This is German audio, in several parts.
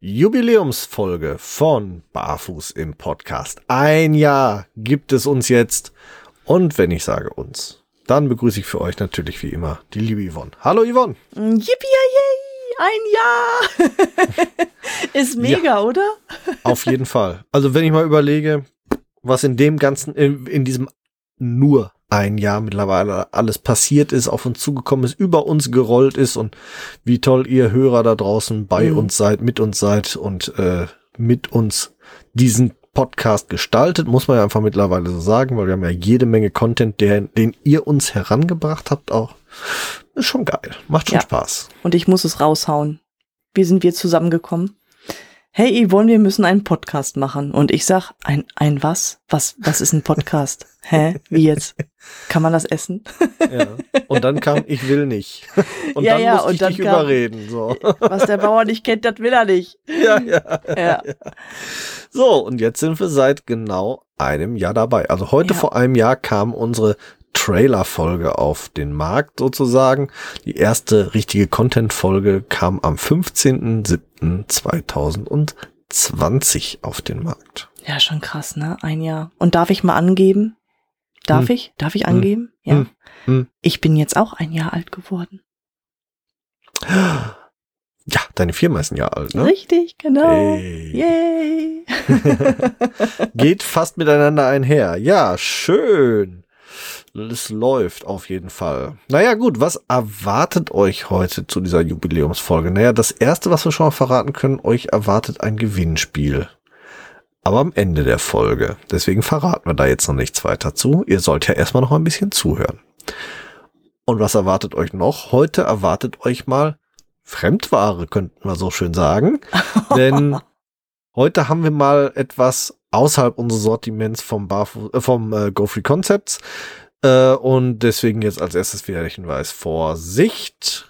Jubiläumsfolge von Barfuß im Podcast. Ein Jahr gibt es uns jetzt. Und wenn ich sage uns, dann begrüße ich für euch natürlich wie immer die liebe Yvonne. Hallo Yvonne. Yippie, ein Jahr! Ist mega, ja, oder? Auf jeden Fall. Also wenn ich mal überlege, was in dem ganzen, in, in diesem nur ein Jahr mittlerweile alles passiert ist, auf uns zugekommen ist, über uns gerollt ist und wie toll ihr Hörer da draußen bei mhm. uns seid, mit uns seid und äh, mit uns diesen Podcast gestaltet, muss man ja einfach mittlerweile so sagen, weil wir haben ja jede Menge Content, der, den ihr uns herangebracht habt, auch. Ist schon geil. Macht schon ja. Spaß. Und ich muss es raushauen. Wie sind wir zusammengekommen? Hey Yvonne, wir müssen einen Podcast machen. Und ich sag, ein, ein was? Was, was ist ein Podcast? Hä? Wie jetzt? Kann man das essen? ja. Und dann kam, ich will nicht. Und ja, dann ja, musste ich dann dich kam, überreden. So. Was der Bauer nicht kennt, das will er nicht. Ja, ja, ja. ja. So, und jetzt sind wir seit genau einem Jahr dabei. Also heute vor einem Jahr kam unsere Trailer-Folge auf den Markt sozusagen. Die erste richtige Content-Folge kam am 15.07.2020 auf den Markt. Ja, schon krass, ne? Ein Jahr. Und darf ich mal angeben? Darf hm. ich? Darf ich hm. angeben? Hm. Ja. Hm. Hm. Ich bin jetzt auch ein Jahr alt geworden. Ja, deine Firma ist ein Jahr alt, ne? Richtig, genau. Hey. Yay. Geht fast miteinander einher. Ja, schön. Es läuft auf jeden Fall. Naja, gut, was erwartet euch heute zu dieser Jubiläumsfolge? Naja, das erste, was wir schon mal verraten können, euch erwartet ein Gewinnspiel. Aber am Ende der Folge. Deswegen verraten wir da jetzt noch nichts weiter zu. Ihr sollt ja erstmal noch ein bisschen zuhören. Und was erwartet euch noch? Heute erwartet euch mal Fremdware, könnten wir so schön sagen. Denn heute haben wir mal etwas außerhalb unseres Sortiments vom, Barfu äh, vom äh, Go Free Concepts. Äh, und deswegen jetzt als erstes wieder der Hinweis. Vorsicht!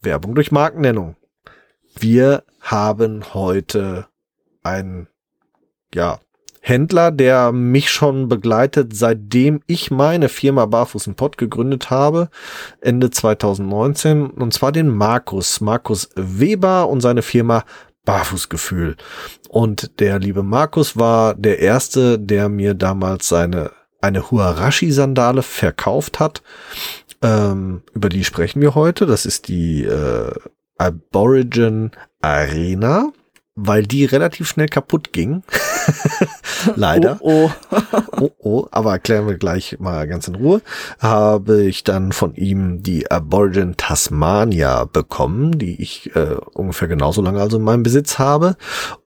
Werbung durch Markennennung. Wir haben heute einen, ja, Händler, der mich schon begleitet, seitdem ich meine Firma Barfuß im Pott gegründet habe, Ende 2019, und zwar den Markus, Markus Weber und seine Firma Barfußgefühl. Und der liebe Markus war der erste, der mir damals seine eine Huarashi-Sandale verkauft hat. Ähm, über die sprechen wir heute. Das ist die äh, Aborigin Arena, weil die relativ schnell kaputt ging. Leider. Oh, oh. oh, oh. Aber erklären wir gleich mal ganz in Ruhe. Habe ich dann von ihm die Aborigin Tasmania bekommen, die ich äh, ungefähr genauso lange also in meinem Besitz habe.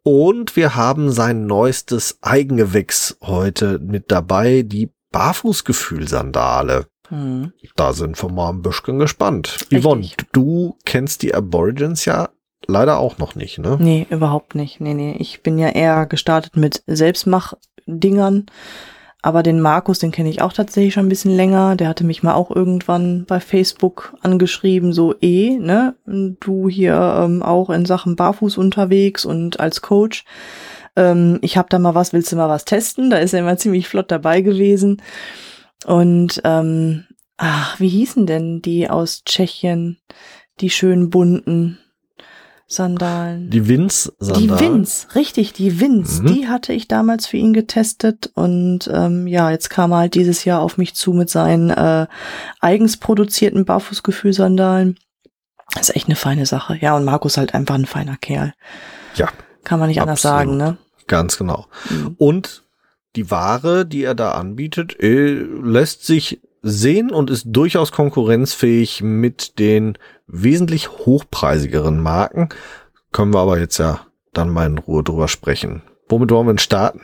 Und wir haben sein neuestes Eigengewächs heute mit dabei, die Barfußgefühl-Sandale. Hm. Da sind wir mal ein bisschen gespannt. Richtig. Yvonne, du kennst die Aborigins ja leider auch noch nicht, ne? Nee, überhaupt nicht. Nee, nee. Ich bin ja eher gestartet mit Selbstmach-Dingern. Aber den Markus, den kenne ich auch tatsächlich schon ein bisschen länger. Der hatte mich mal auch irgendwann bei Facebook angeschrieben, so eh, ne? Du hier ähm, auch in Sachen Barfuß unterwegs und als Coach. Ähm, ich habe da mal was, willst du mal was testen? Da ist er immer ziemlich flott dabei gewesen. Und ähm, ach, wie hießen denn die aus Tschechien? Die schönen bunten. Sandalen. Die Vins-Sandalen. Die Vins, richtig, die Vins. Mhm. Die hatte ich damals für ihn getestet und ähm, ja, jetzt kam er halt dieses Jahr auf mich zu mit seinen äh, eigens produzierten Barfußgefühl-Sandalen. Das ist echt eine feine Sache. Ja, und Markus halt einfach ein feiner Kerl. Ja. Kann man nicht anders sagen, ne? Ganz genau. Mhm. Und die Ware, die er da anbietet, äh, lässt sich sehen und ist durchaus konkurrenzfähig mit den wesentlich hochpreisigeren Marken. Können wir aber jetzt ja dann mal in Ruhe drüber sprechen. Womit wollen wir denn starten?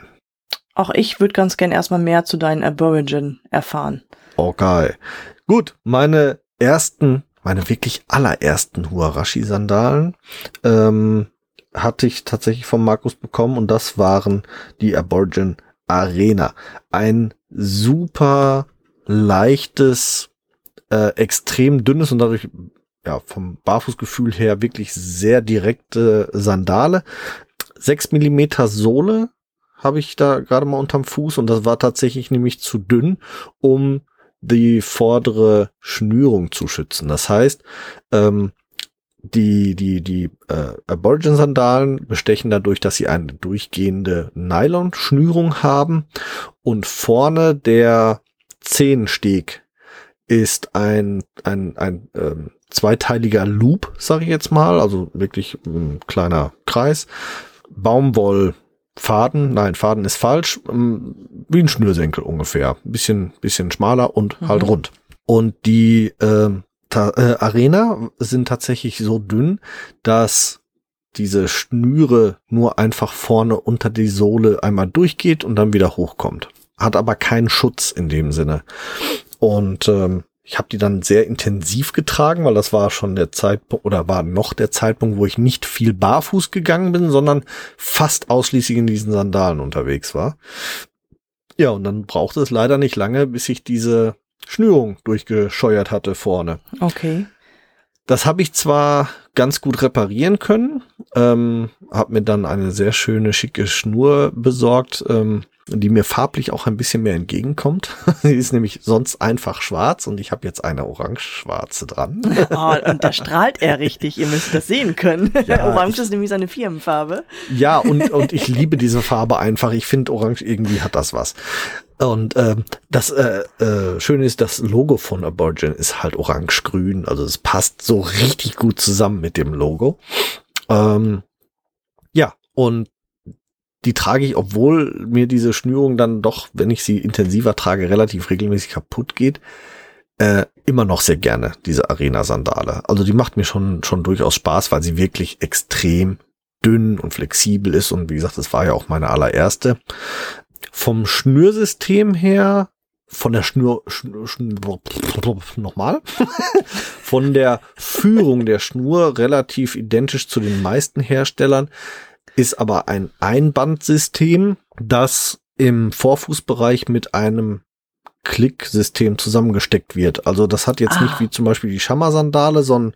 Auch ich würde ganz gern erstmal mehr zu deinen Aborigin erfahren. Okay. Gut, meine ersten, meine wirklich allerersten Huarashi-Sandalen ähm, hatte ich tatsächlich von Markus bekommen und das waren die Aborigin Arena. Ein super leichtes, äh, extrem dünnes und dadurch ja vom Barfußgefühl her wirklich sehr direkte Sandale. Sechs Millimeter Sohle habe ich da gerade mal unterm Fuß und das war tatsächlich nämlich zu dünn, um die vordere Schnürung zu schützen. Das heißt, ähm, die, die, die äh, Aborigin-Sandalen bestechen dadurch, dass sie eine durchgehende Nylon-Schnürung haben und vorne der Zehensteg ist ein, ein, ein ähm, zweiteiliger Loop, sage ich jetzt mal, also wirklich ein kleiner Kreis. Baumwollfaden, nein, Faden ist falsch, ähm, wie ein Schnürsenkel ungefähr. Bisschen, bisschen schmaler und mhm. halt rund. Und die äh, äh, Arena sind tatsächlich so dünn, dass diese Schnüre nur einfach vorne unter die Sohle einmal durchgeht und dann wieder hochkommt. Hat aber keinen Schutz in dem Sinne. Und ähm, ich habe die dann sehr intensiv getragen, weil das war schon der Zeitpunkt oder war noch der Zeitpunkt, wo ich nicht viel barfuß gegangen bin, sondern fast ausschließlich in diesen Sandalen unterwegs war. Ja, und dann brauchte es leider nicht lange, bis ich diese Schnürung durchgescheuert hatte vorne. Okay. Das habe ich zwar ganz gut reparieren können, ähm, habe mir dann eine sehr schöne, schicke Schnur besorgt, ähm, die mir farblich auch ein bisschen mehr entgegenkommt. Sie ist nämlich sonst einfach schwarz und ich habe jetzt eine orange-schwarze dran. Oh, und da strahlt er richtig, ihr müsst das sehen können. Ja, orange ist nämlich seine Firmenfarbe. Ja, und, und ich liebe diese Farbe einfach. Ich finde, orange irgendwie hat das was. Und ähm, das äh, äh, Schöne ist, das Logo von Aborigin ist halt orange-grün. Also es passt so richtig gut zusammen mit dem Logo. Ähm, ja, und die trage ich, obwohl mir diese Schnürung dann doch, wenn ich sie intensiver trage, relativ regelmäßig kaputt geht, äh, immer noch sehr gerne, diese Arena-Sandale. Also die macht mir schon, schon durchaus Spaß, weil sie wirklich extrem dünn und flexibel ist. Und wie gesagt, das war ja auch meine allererste. Vom Schnürsystem her, von der Schnür, Schnür, Schnür nochmal, von der Führung der Schnur relativ identisch zu den meisten Herstellern, ist aber ein Einbandsystem, das im Vorfußbereich mit einem Klicksystem zusammengesteckt wird. Also das hat jetzt ah. nicht wie zum Beispiel die Schammer-Sandale so ein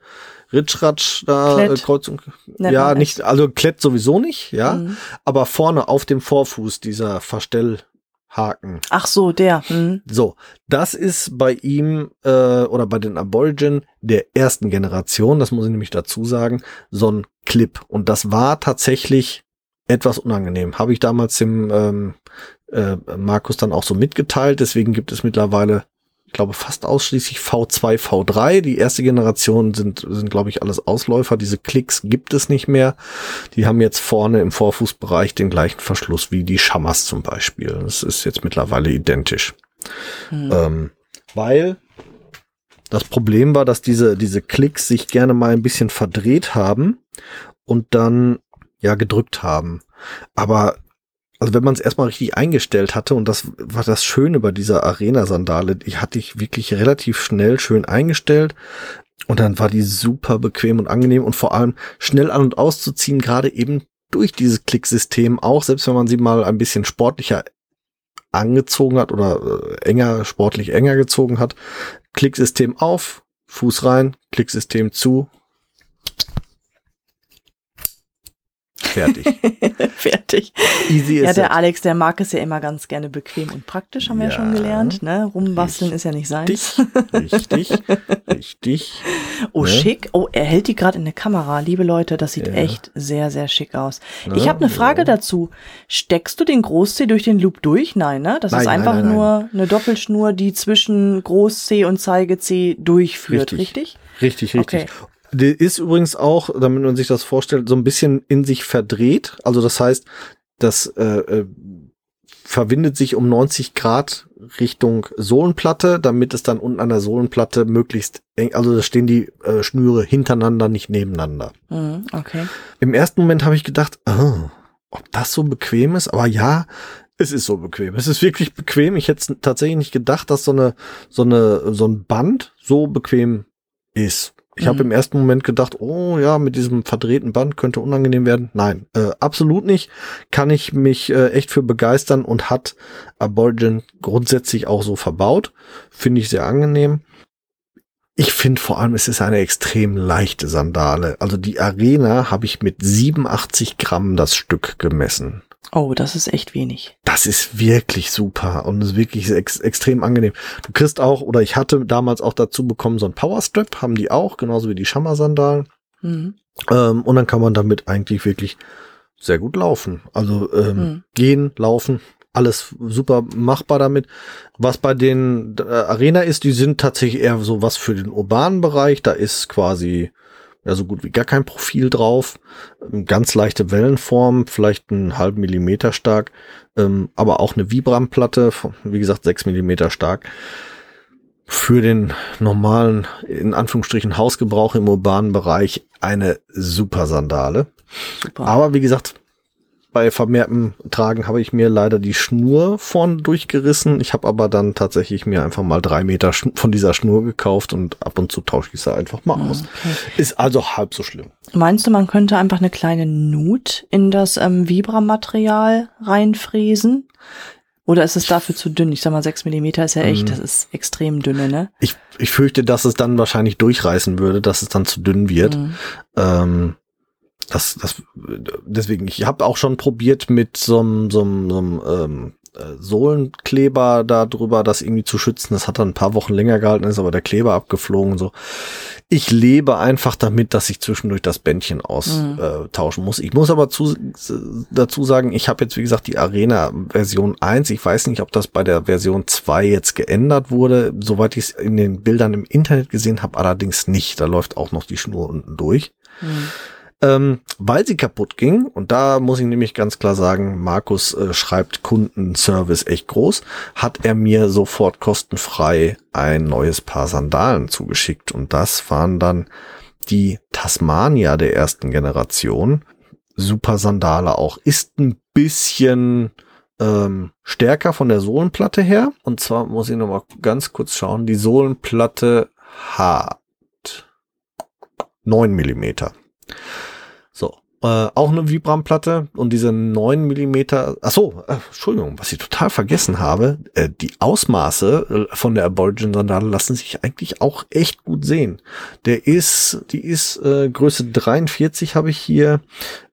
Ritschratsch da äh, Kreuzung. ja, nicht, also Klett sowieso nicht, ja. Mhm. Aber vorne auf dem Vorfuß dieser Verstellhaken. Ach so, der. Mhm. So, das ist bei ihm äh, oder bei den Aborigin der ersten Generation, das muss ich nämlich dazu sagen, so ein Clip. Und das war tatsächlich etwas unangenehm. Habe ich damals dem ähm, äh, Markus dann auch so mitgeteilt. Deswegen gibt es mittlerweile ich glaube, fast ausschließlich V2, V3. Die erste Generation sind, sind, glaube ich, alles Ausläufer. Diese Klicks gibt es nicht mehr. Die haben jetzt vorne im Vorfußbereich den gleichen Verschluss wie die Schammers zum Beispiel. Das ist jetzt mittlerweile identisch. Hm. Ähm, weil das Problem war, dass diese, diese Klicks sich gerne mal ein bisschen verdreht haben und dann ja gedrückt haben. Aber also wenn man es erstmal richtig eingestellt hatte, und das war das Schöne bei dieser Arena-Sandale, die hatte ich wirklich relativ schnell schön eingestellt. Und dann war die super bequem und angenehm und vor allem schnell an und auszuziehen, gerade eben durch dieses Klicksystem auch, selbst wenn man sie mal ein bisschen sportlicher angezogen hat oder äh, enger, sportlich enger gezogen hat. Klicksystem auf, Fuß rein, Klicksystem zu, Fertig. Fertig. Easy ja, der Alex, der mag es ja immer ganz gerne bequem und praktisch, haben ja, wir schon gelernt. Ne? Rumbasteln ist ja nicht seins. Richtig, richtig. Oh, ne? schick. Oh, er hält die gerade in der Kamera. Liebe Leute, das sieht ja. echt sehr, sehr schick aus. Ne? Ich habe eine Frage ja. dazu. Steckst du den Groß-C durch den Loop durch? Nein, ne? Das nein, ist einfach nein, nein, nur eine Doppelschnur, die zwischen Groß-C und Zeige-C durchführt, richtig? Richtig, richtig. richtig. Okay. Der ist übrigens auch, damit man sich das vorstellt, so ein bisschen in sich verdreht. Also das heißt, das äh, äh, verwindet sich um 90 Grad Richtung Sohlenplatte, damit es dann unten an der Sohlenplatte möglichst eng, also da stehen die äh, Schnüre hintereinander, nicht nebeneinander. Mhm, okay. Im ersten Moment habe ich gedacht, oh, ob das so bequem ist, aber ja, es ist so bequem. Es ist wirklich bequem. Ich hätte tatsächlich nicht gedacht, dass so eine, so eine, so ein Band so bequem ist. Ich mhm. habe im ersten Moment gedacht, oh ja, mit diesem verdrehten Band könnte unangenehm werden. Nein, äh, absolut nicht. Kann ich mich äh, echt für begeistern und hat Aborigin grundsätzlich auch so verbaut. Finde ich sehr angenehm. Ich finde vor allem, es ist eine extrem leichte Sandale. Also die Arena habe ich mit 87 Gramm das Stück gemessen. Oh, das ist echt wenig. Das ist wirklich super und ist wirklich ex extrem angenehm. Du kriegst auch, oder ich hatte damals auch dazu bekommen, so ein Powerstrap, haben die auch, genauso wie die Schammer-Sandalen. Mhm. Ähm, und dann kann man damit eigentlich wirklich sehr gut laufen. Also ähm, mhm. gehen, laufen, alles super machbar damit. Was bei den äh, Arena ist, die sind tatsächlich eher so was für den urbanen Bereich. Da ist quasi ja so gut wie gar kein Profil drauf. Ganz leichte Wellenform, vielleicht einen halben Millimeter stark, ähm, aber auch eine Vibram-Platte, wie gesagt, sechs Millimeter stark. Für den normalen, in Anführungsstrichen, Hausgebrauch im urbanen Bereich eine super Sandale. Super. Aber wie gesagt, bei vermehrtem Tragen habe ich mir leider die Schnur vorn durchgerissen. Ich habe aber dann tatsächlich mir einfach mal drei Meter von dieser Schnur gekauft und ab und zu tausche ich sie einfach mal aus. Okay. Ist also halb so schlimm. Meinst du, man könnte einfach eine kleine Nut in das ähm, Vibra-Material reinfräsen? Oder ist es dafür zu dünn? Ich sag mal, sechs Millimeter ist ja echt, mm. das ist extrem dünne, ne? Ich, ich fürchte, dass es dann wahrscheinlich durchreißen würde, dass es dann zu dünn wird. Mm. Ähm, das, das, deswegen, ich habe auch schon probiert mit so einem, so einem, so einem ähm, äh, Sohlenkleber da drüber, das irgendwie zu schützen. Das hat dann ein paar Wochen länger gehalten, ist aber der Kleber abgeflogen und so. Ich lebe einfach damit, dass ich zwischendurch das Bändchen austauschen mhm. äh, muss. Ich muss aber zu, dazu sagen, ich habe jetzt, wie gesagt, die Arena Version 1. Ich weiß nicht, ob das bei der Version 2 jetzt geändert wurde. Soweit ich es in den Bildern im Internet gesehen habe, allerdings nicht. Da läuft auch noch die Schnur unten durch. Mhm ähm, weil sie kaputt ging. Und da muss ich nämlich ganz klar sagen, Markus äh, schreibt Kundenservice echt groß, hat er mir sofort kostenfrei ein neues Paar Sandalen zugeschickt. Und das waren dann die Tasmania der ersten Generation. Super Sandale auch. Ist ein bisschen ähm, stärker von der Sohlenplatte her. Und zwar muss ich noch mal ganz kurz schauen. Die Sohlenplatte hat 9 Millimeter. Äh, auch eine Vibram-Platte und diese 9 Millimeter. Ach so, äh, Entschuldigung, was ich total vergessen habe, äh, die Ausmaße äh, von der Aborigin-Sandale lassen sich eigentlich auch echt gut sehen. Der ist, die ist äh, Größe 43 habe ich hier,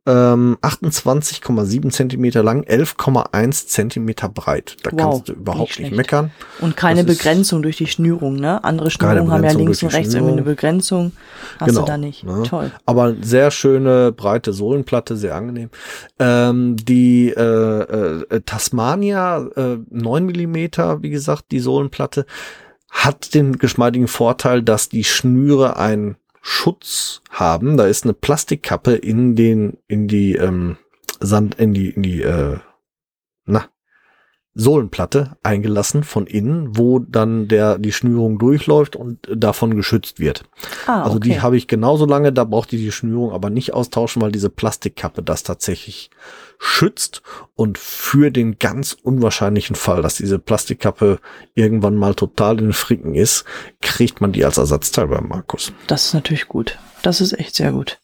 ähm, 28,7 Zentimeter lang, 11,1 Zentimeter breit. Da wow, kannst du überhaupt nicht, nicht meckern. Und keine das Begrenzung durch die Schnürung, ne? Andere Schnürungen haben ja links und rechts irgendwie eine Begrenzung. Hast genau, du da nicht. Ne? Toll. Aber sehr schöne, breite Sohlenplatte, sehr angenehm. Ähm, die äh, äh, Tasmania äh, 9 Millimeter, wie gesagt, die Sohlenplatte, hat den geschmeidigen Vorteil, dass die Schnüre ein Schutz haben. Da ist eine Plastikkappe in den, in die ähm, Sand, in die, in die, äh, na, Sohlenplatte eingelassen von innen, wo dann der die Schnürung durchläuft und davon geschützt wird. Ah, also die habe ich genauso lange, da braucht die die Schnürung aber nicht austauschen, weil diese Plastikkappe das tatsächlich schützt und für den ganz unwahrscheinlichen Fall, dass diese Plastikkappe irgendwann mal total in den Fricken ist, kriegt man die als Ersatzteil bei Markus. Das ist natürlich gut. Das ist echt sehr gut.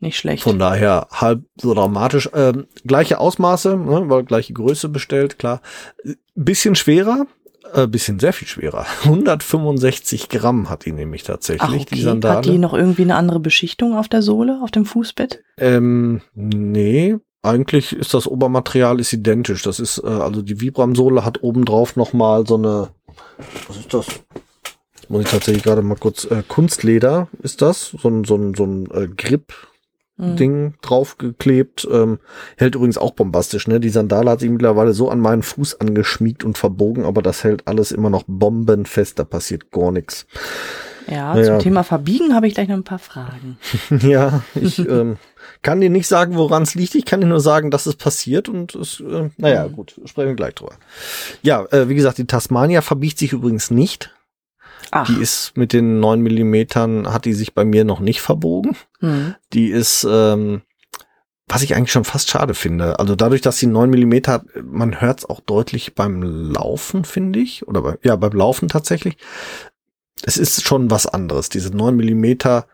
Nicht schlecht. Von daher halb so dramatisch. Ähm, gleiche Ausmaße, ne, weil gleiche Größe bestellt, klar. Bisschen schwerer, äh, bisschen sehr viel schwerer. 165 Gramm hat die nämlich tatsächlich, Ach, okay. die Sandale. Hat die noch irgendwie eine andere Beschichtung auf der Sohle, auf dem Fußbett? Ähm, nee, eigentlich ist das Obermaterial ist identisch. Das ist, äh, also die Vibram-Sohle hat obendrauf nochmal so eine, was ist das? muss ich tatsächlich gerade mal kurz, äh, Kunstleder ist das, so ein, so ein, so ein äh, Grip. Ding draufgeklebt. Ähm, hält übrigens auch bombastisch, ne? Die Sandale hat sich mittlerweile so an meinen Fuß angeschmiegt und verbogen, aber das hält alles immer noch bombenfest, da passiert gar nichts. Ja, naja. zum Thema Verbiegen habe ich gleich noch ein paar Fragen. ja, ich ähm, kann dir nicht sagen, woran es liegt. Ich kann dir nur sagen, dass es passiert und es, äh, naja, mhm. gut, sprechen wir gleich drüber. Ja, äh, wie gesagt, die Tasmania verbiegt sich übrigens nicht. Ach. Die ist mit den neun Millimetern, hat die sich bei mir noch nicht verbogen. Mhm. Die ist, ähm, was ich eigentlich schon fast schade finde. Also dadurch, dass sie neun Millimeter hat, man hört es auch deutlich beim Laufen, finde ich. Oder bei, ja, beim Laufen tatsächlich. es ist schon was anderes. Diese 9 Millimeter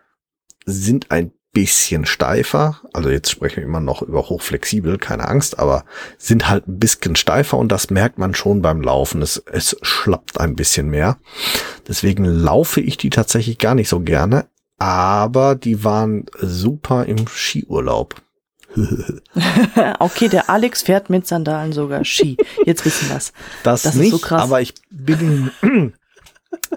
sind ein bisschen steifer. Also jetzt sprechen wir immer noch über hochflexibel, keine Angst, aber sind halt ein bisschen steifer und das merkt man schon beim Laufen. Es, es schlappt ein bisschen mehr. Deswegen laufe ich die tatsächlich gar nicht so gerne, aber die waren super im Skiurlaub. okay, der Alex fährt mit Sandalen sogar Ski. Jetzt wissen wir's. Das, das nicht, ist so krass. aber ich bin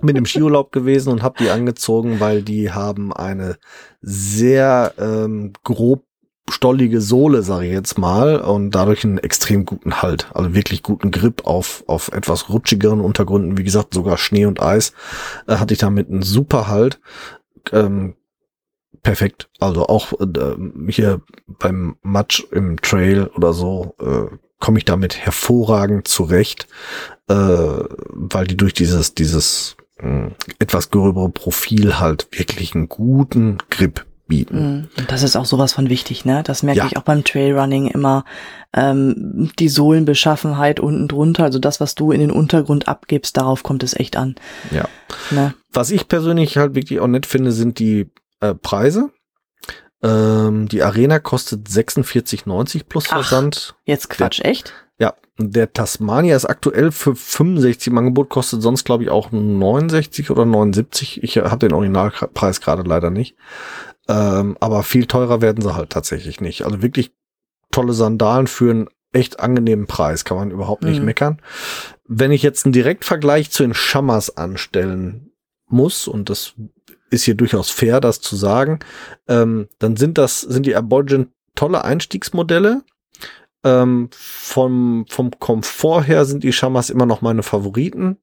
mit dem Skiurlaub gewesen und habe die angezogen, weil die haben eine sehr ähm, grob stollige Sohle, sage ich jetzt mal, und dadurch einen extrem guten Halt, also wirklich guten Grip auf auf etwas rutschigeren Untergründen, wie gesagt, sogar Schnee und Eis, äh, hatte ich damit einen super Halt. Ähm, perfekt. Also auch äh, hier beim Match im Trail oder so äh, komme ich damit hervorragend zurecht, äh, weil die durch dieses dieses äh, etwas gröbere Profil halt wirklich einen guten Grip bieten. Mhm. Und das ist auch sowas von wichtig, ne? Das merke ja. ich auch beim Trailrunning immer. Ähm, die Sohlenbeschaffenheit unten drunter, also das, was du in den Untergrund abgibst, darauf kommt es echt an. Ja. Ne? Was ich persönlich halt wirklich auch nett finde, sind die äh, Preise. Ähm, die Arena kostet 46,90 plus Versand. Ach, jetzt Quatsch, der, echt? Ja, der Tasmania ist aktuell für 65 im Angebot, kostet sonst glaube ich auch 69 oder 79. Ich habe den Originalpreis gerade leider nicht. Ähm, aber viel teurer werden sie halt tatsächlich nicht. Also wirklich tolle Sandalen für einen echt angenehmen Preis, kann man überhaupt nicht mhm. meckern. Wenn ich jetzt einen Direktvergleich zu den Schammers anstellen muss, und das ist hier durchaus fair, das zu sagen, ähm, dann sind das, sind die Aborigin tolle Einstiegsmodelle. Ähm, vom, vom Komfort her sind die Shamas immer noch meine Favoriten.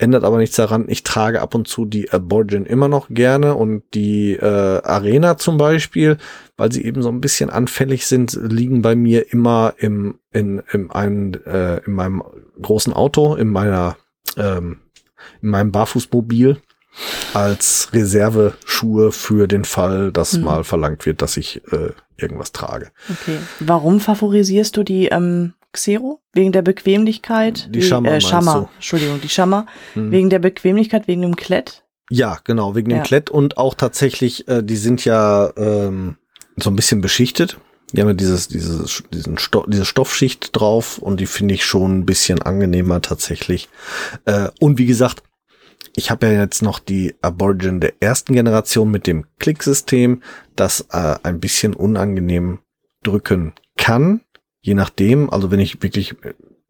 Ändert aber nichts daran, ich trage ab und zu die Aborigin immer noch gerne und die äh, Arena zum Beispiel, weil sie eben so ein bisschen anfällig sind, liegen bei mir immer im, in, in, einem, äh, in meinem großen Auto, in meiner, ähm, in meinem Barfußmobil als Reserveschuhe für den Fall, dass mhm. mal verlangt wird, dass ich äh, irgendwas trage. Okay. Warum favorisierst du die ähm, Xero? Wegen der Bequemlichkeit? Die Schammer, äh, Schammer. Entschuldigung, die Schammer. Mhm. Wegen der Bequemlichkeit, wegen dem Klett? Ja, genau, wegen dem Klett und auch tatsächlich, äh, die sind ja ähm, so ein bisschen beschichtet. Die haben ja dieses, dieses, diesen Sto diese Stoffschicht drauf und die finde ich schon ein bisschen angenehmer tatsächlich. Äh, und wie gesagt, ich habe ja jetzt noch die Aborigin der ersten Generation mit dem Klicksystem, das äh, ein bisschen unangenehm drücken kann, je nachdem. Also wenn ich wirklich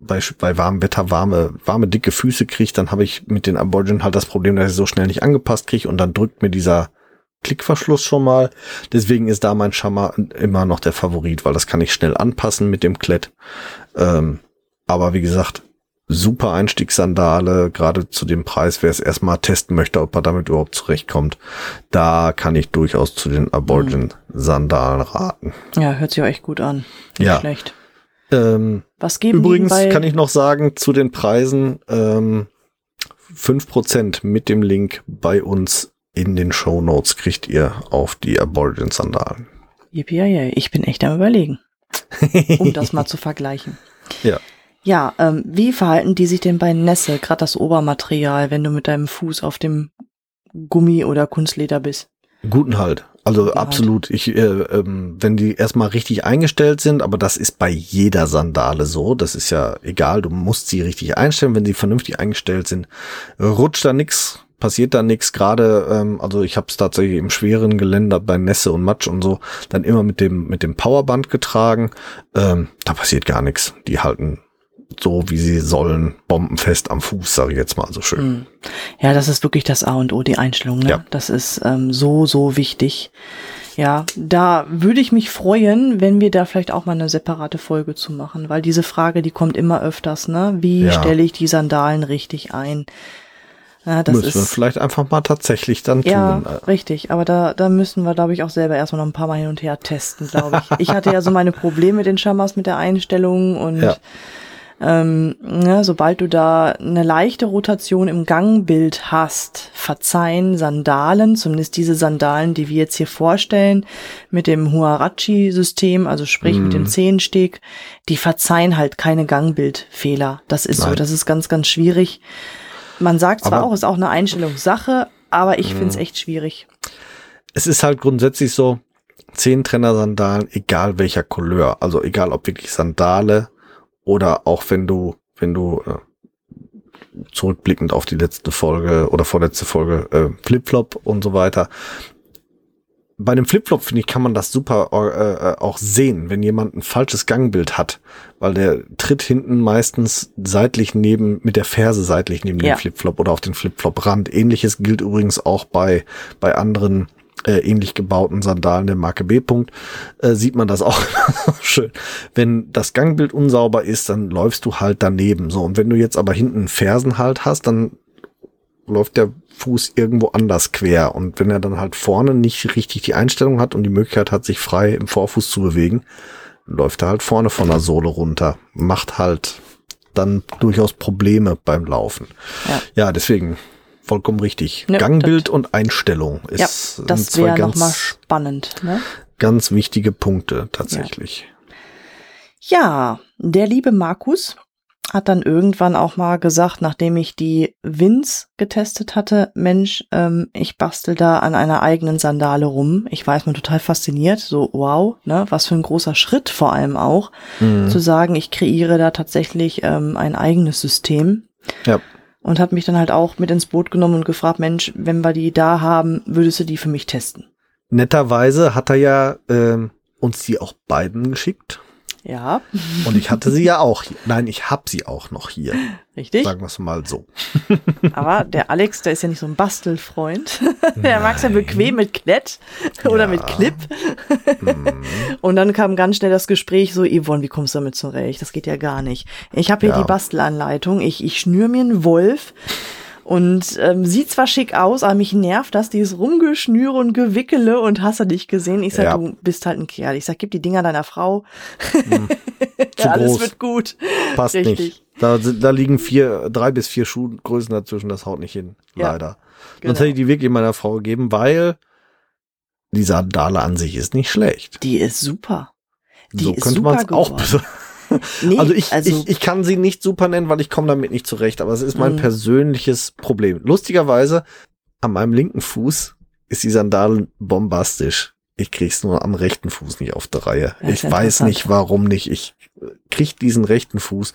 bei, bei warmem Wetter warme, warme, dicke Füße kriege, dann habe ich mit den Aborigin halt das Problem, dass ich so schnell nicht angepasst kriege und dann drückt mir dieser Klickverschluss schon mal. Deswegen ist da mein Schammer immer noch der Favorit, weil das kann ich schnell anpassen mit dem Klett. Ähm, aber wie gesagt, super Einstiegssandale, gerade zu dem Preis, wer es erstmal testen möchte, ob er damit überhaupt zurechtkommt. Da kann ich durchaus zu den Aborigin-Sandalen raten. Ja, hört sich auch echt gut an. Nicht ja. schlecht. Ähm, Was geben Übrigens kann ich noch sagen zu den Preisen, ähm, 5% mit dem Link bei uns in den Show Notes kriegt ihr auf die Aborigin-Sandalen. Yippie, ich bin echt am überlegen, um das mal zu vergleichen. Ja. Ja, ähm, wie verhalten die sich denn bei Nässe, gerade das Obermaterial, wenn du mit deinem Fuß auf dem Gummi oder Kunstleder bist? Guten Halt. Also Guten absolut. Halt. Ich, äh, ähm, wenn die erstmal richtig eingestellt sind, aber das ist bei jeder Sandale so. Das ist ja egal. Du musst sie richtig einstellen. Wenn sie vernünftig eingestellt sind, rutscht da nix, passiert da nichts. Gerade, ähm, also ich habe es tatsächlich im schweren Geländer bei Nässe und Matsch und so dann immer mit dem mit dem Powerband getragen. Ähm, da passiert gar nichts. Die halten so, wie sie sollen, bombenfest am Fuß, sage ich jetzt mal so schön. Hm. Ja, das ist wirklich das A und O, die Einstellung. Ne? Ja. Das ist ähm, so, so wichtig. Ja, da würde ich mich freuen, wenn wir da vielleicht auch mal eine separate Folge zu machen, weil diese Frage, die kommt immer öfters, ne? Wie ja. stelle ich die Sandalen richtig ein? Ja, das müssen ist, wir vielleicht einfach mal tatsächlich dann ja, tun. Ja, richtig. Aber da, da müssen wir, glaube ich, auch selber erstmal noch ein paar Mal hin und her testen, glaube ich. ich hatte ja so meine Probleme mit den Schamas, mit der Einstellung und ja ähm, ne, sobald du da eine leichte Rotation im Gangbild hast, verzeihen Sandalen, zumindest diese Sandalen, die wir jetzt hier vorstellen, mit dem Huarachi-System, also sprich mm. mit dem mhm. Zehensteg, die verzeihen halt keine Gangbildfehler. Das ist Nein. so, das ist ganz, ganz schwierig. Man sagt zwar Aber- auch, ist auch eine Einstellungssache, aber ich finde es Mhm. echt schwierig. Es ist halt grundsätzlich so, Zehntrenner-Sandalen, egal welcher Couleur, also egal ob wirklich Sandale oder auch wenn du, wenn du äh, zurückblickend auf die letzte Folge oder vorletzte Folge äh, Flipflop und so weiter. Bei dem Flipflop, finde ich, kann man das super äh, äh, auch sehen, wenn jemand ein falsches Gangbild hat, weil der tritt hinten meistens seitlich neben, mit der Ferse seitlich neben Ja. dem Flipflop oder auf den Flipflop-Rand. Ähnliches gilt übrigens auch bei, bei anderen äh, ähnlich gebauten Sandalen der Marke B. -Punkt, äh, sieht man das auch schön. Wenn das Gangbild unsauber ist, dann läufst du halt daneben. So, und wenn du jetzt aber hinten einen Fersenhalt hast, dann läuft der Fuß irgendwo anders quer. Und wenn er dann halt vorne nicht richtig die Einstellung hat und die Möglichkeit hat, sich frei im Vorfuß zu bewegen, läuft er halt vorne von der Sohle runter. Macht halt dann durchaus Probleme beim Laufen. Ja. Ja, deswegen vollkommen richtig. Ja, Gangbild und Einstellung ist Ja, sind das wäre ganz, nochmal spannend. Ne? ganz wichtige Punkte tatsächlich. Ja, der liebe Markus hat dann irgendwann auch mal gesagt, nachdem ich die Wins getestet hatte, Mensch, ähm, ich bastel da an einer eigenen Sandale rum. Ich war erstmal total fasziniert, so wow, ne, was für ein großer Schritt vor allem auch, Mhm. zu sagen, ich kreiere da tatsächlich ähm, ein eigenes System. Ja. Und hat mich dann halt auch mit ins Boot genommen und gefragt, Mensch, wenn wir die da haben, würdest du die für mich testen? Netterweise hat er ja ähm, uns die auch beiden geschickt. Ja, Und ich hatte sie ja auch hier. Nein, ich hab sie auch noch hier. richtig. Sagen wir es mal so. Aber der Alex, der ist ja nicht so ein Bastelfreund. der mag's ja bequem mit Klett oder Ja. mit Clip. Mhm. Und dann kam ganz schnell das Gespräch so, Yvonne, wie kommst du damit zurecht? Das geht ja gar nicht. Ich habe hier Ja. die Bastelanleitung. Ich, ich schnür mir einen Wolf. Und ähm, sieht zwar schick aus, aber mich nervt das, dieses Rumgeschnüre und Gewickele und hast du dich gesehen. Ich sag, Ja. du bist halt ein Kerl. Ich sag, gib die Dinger deiner Frau. Hm. Zu ja, alles groß. wird gut. Passt Richtig. nicht. Da, da liegen vier, drei bis vier Schuhgrößen dazwischen, das haut nicht hin. Ja, Leider. Genau. Sonst hätte ich die wirklich meiner Frau gegeben, weil die Sandale an sich ist nicht schlecht. Die ist super. Die so ist könnte man es auch. Nee, Also ich, ich, ich kann sie nicht super nennen, weil ich komme damit nicht zurecht, aber es ist mein Mhm. persönliches Problem. Lustigerweise, an meinem linken Fuß ist die Sandale bombastisch. Ich krieg's nur am rechten Fuß nicht auf der Reihe. Ja, ich weiß nicht, warum nicht. Ich äh, krieg diesen rechten Fuß.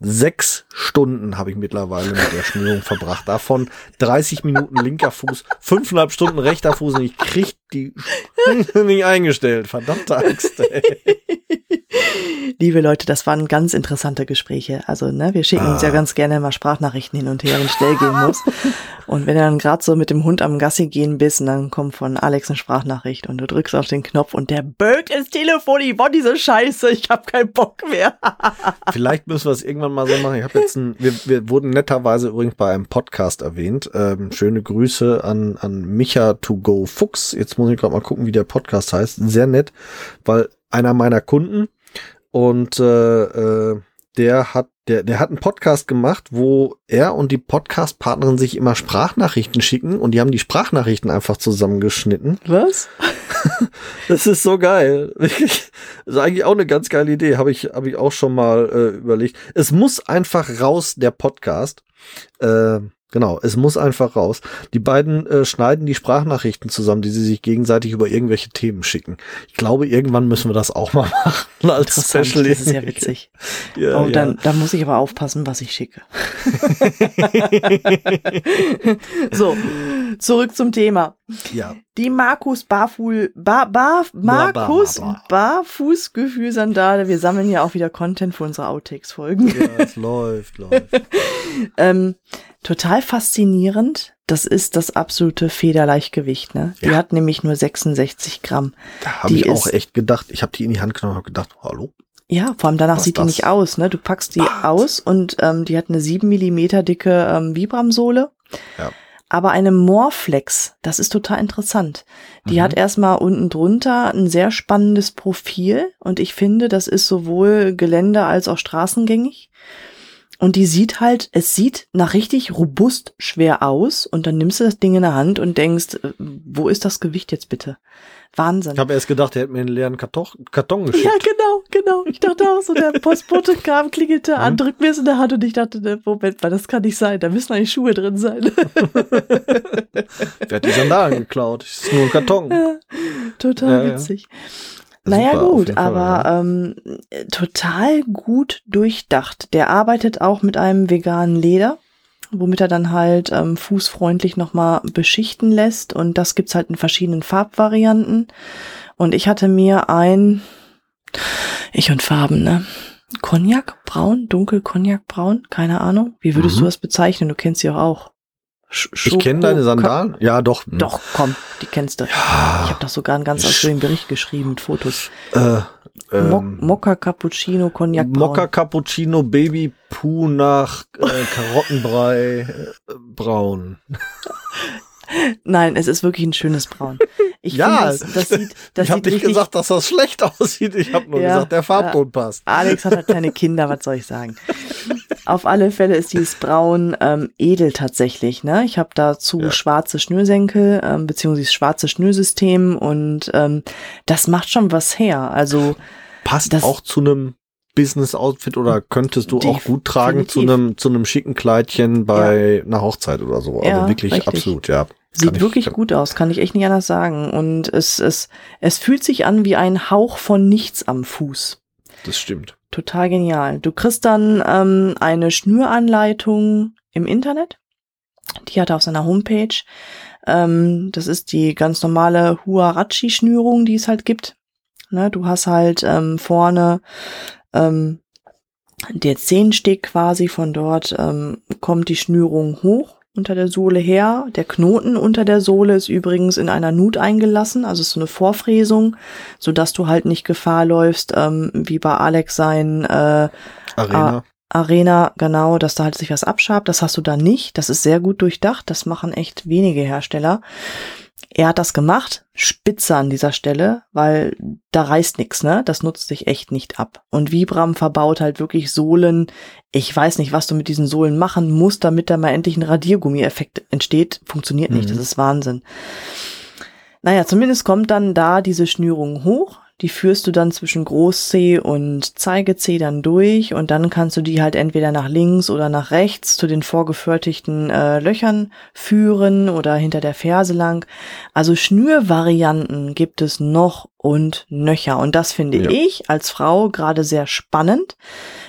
Sechs Stunden habe ich mittlerweile mit der Schnürung verbracht. Davon 30 Minuten linker Fuß, fünfeinhalb Stunden rechter Fuß und ich krieg die nicht eingestellt. Verdammte Axt. Ey. Liebe Leute, das waren ganz interessante Gespräche. Also, ne, wir schicken uns ja Ah. ganz gerne mal Sprachnachrichten hin und her, wenn es schnell gehen muss. Und wenn du dann gerade so mit dem Hund am Gassi gehen bist, und dann kommt von Alex eine Sprachnachricht und du drückst auf den Knopf und der bögt ins Telefon, ich wollte diese Scheiße, ich hab keinen Bock mehr. Vielleicht müssen wir es irgendwann mal so machen. Ich habe jetzt ein, wir, wir wurden netterweise übrigens bei einem Podcast erwähnt. Ähm, schöne Grüße an, an Micha to go Fuchs. Jetzt muss ich gerade mal gucken, wie der Podcast heißt. Sehr nett, weil einer meiner Kunden und äh, äh, der hat der, der hat einen Podcast gemacht, wo er und die Podcast-Partnerin sich immer Sprachnachrichten schicken und die haben die Sprachnachrichten einfach zusammengeschnitten. Was? Das ist so geil. Wirklich. Das ist eigentlich auch eine ganz geile Idee. Habe ich, habe ich auch schon mal äh, überlegt. Es muss einfach raus, der Podcast. Äh, genau, es muss einfach raus. Die beiden äh, schneiden die Sprachnachrichten zusammen, die sie sich gegenseitig über irgendwelche Themen schicken. Ich glaube, irgendwann müssen wir das auch mal machen als Special. das ist ja witzig. Ja, oh, ja. dann, dann muss ich aber aufpassen, was ich schicke. so, zurück zum Thema. Ja. Die Markus Barfuhl, Bar, Bar, Markus bla. Barfußgefühlsandale. Wir sammeln ja auch wieder Content für unsere Outtakes-Folgen. ja, es läuft, läuft. ähm, total faszinierend. Das ist das absolute Federleichtgewicht, ne? Die Ja. hat nämlich nur 66 Gramm. Da habe Die ich auch echt gedacht. Ich habe die in die Hand genommen und habe gedacht, hallo? Ja, vor allem danach Was sieht die das? nicht aus, ne? Du packst die Was? aus und ähm, die hat eine 7 Millimeter dicke ähm, Vibram-Sohle. Ja. Aber eine Morflex, das ist total interessant. Die Mhm. hat erstmal unten drunter ein sehr spannendes Profil und ich finde, das ist sowohl Gelände als auch straßengängig. und die sieht halt, es sieht nach richtig robust schwer aus und dann nimmst du das Ding in der Hand und denkst, äh, wo ist das Gewicht jetzt bitte? Wahnsinn. Ich habe erst gedacht, er hätte mir einen leeren Karton, Karton geschickt. Ja, genau, genau. Ich dachte auch so, der Postbote kam, klingelte an, Mhm. drückt mir es in der Hand und ich dachte, ne, Moment mal, das kann nicht sein, da müssen eigentlich Schuhe drin sein. Der hat die Sandalen geklaut. Das ist nur ein Karton. Ja, Total Ja, ja. witzig. Naja, Super, gut, Fall, aber ja. ähm, total gut durchdacht. Der arbeitet auch mit einem veganen Leder, womit er dann halt ähm, fußfreundlich nochmal beschichten lässt. Und das gibt's halt in verschiedenen Farbvarianten. Und ich hatte mir ein, ich und Farben, ne? Cognac, braun, dunkel Cognac, braun, keine Ahnung. Wie würdest Mhm. du das bezeichnen? Du kennst sie auch auch. Sch- Ich kenne deine Schoko- Sandalen. Ja, doch. Hm. Doch, komm, die kennst du. Ich Ja. habe doch sogar einen ganz ausführlichen Bericht geschrieben mit Fotos. Äh, Mo ähm, Mokka Cappuccino Cognac. Mokka Cappuccino Baby Puh nach äh, Karottenbrei äh, braun. Nein, es ist wirklich ein schönes Braun. Ich Ja, finde, das, das sieht, das ich habe nicht gesagt, dass das schlecht aussieht. Ich habe nur Ja, gesagt, der Farbton passt. Alex hat halt keine Kinder, was soll ich sagen? Auf alle Fälle ist dieses Braun ähm, edel tatsächlich. Ne? Ich habe dazu Ja. schwarze Schnürsenkel ähm, beziehungsweise schwarze Schnürsystem und ähm, das macht schon was her. Also Passt Das- auch zu einem Business-Outfit oder könntest du auch gut tragen zu Definitiv. einem zu einem schicken Kleidchen bei einer Hochzeit oder so. Also Ja, wirklich richtig. absolut, ja. Sieht ich- wirklich gut aus, kann ich echt nicht anders sagen. Und es, es, es fühlt sich an wie ein Hauch von nichts am Fuß. Das stimmt. Total genial. Du kriegst dann ähm, eine Schnüranleitung im Internet. Die hat er auf seiner Homepage. Ähm, das ist die ganz normale Huarachi-Schnürung, die es halt gibt. Ne, du hast halt ähm, vorne ähm, der Zehensteg quasi von dort ähm, kommt die Schnürung hoch unter der Sohle her. Der Knoten unter der Sohle ist übrigens in einer Nut eingelassen, also ist so eine Vorfräsung, so dass du halt nicht Gefahr läufst, ähm, wie bei Alex sein äh, Arena. Arena, genau, dass da halt sich was abschabt. Das hast du da nicht. Das ist sehr gut durchdacht. Das machen echt wenige Hersteller. Er hat das gemacht, spitze an dieser Stelle, weil da reißt nix, ne? Das nutzt sich echt nicht ab. Und Vibram verbaut halt wirklich Sohlen. Ich weiß nicht, was du mit diesen Sohlen machen musst, damit da mal endlich ein Radiergummi-Effekt entsteht. Funktioniert nicht, Mhm. das ist Wahnsinn. Naja, zumindest kommt dann da diese Schnürung hoch. Die führst du dann zwischen Groß-C und Zeige-C dann durch und dann kannst du die halt entweder nach links oder nach rechts zu den vorgefertigten äh, Löchern führen oder hinter der Ferse lang. Also Schnürvarianten gibt es noch und nöcher und das finde Ja. ich als Frau gerade sehr spannend,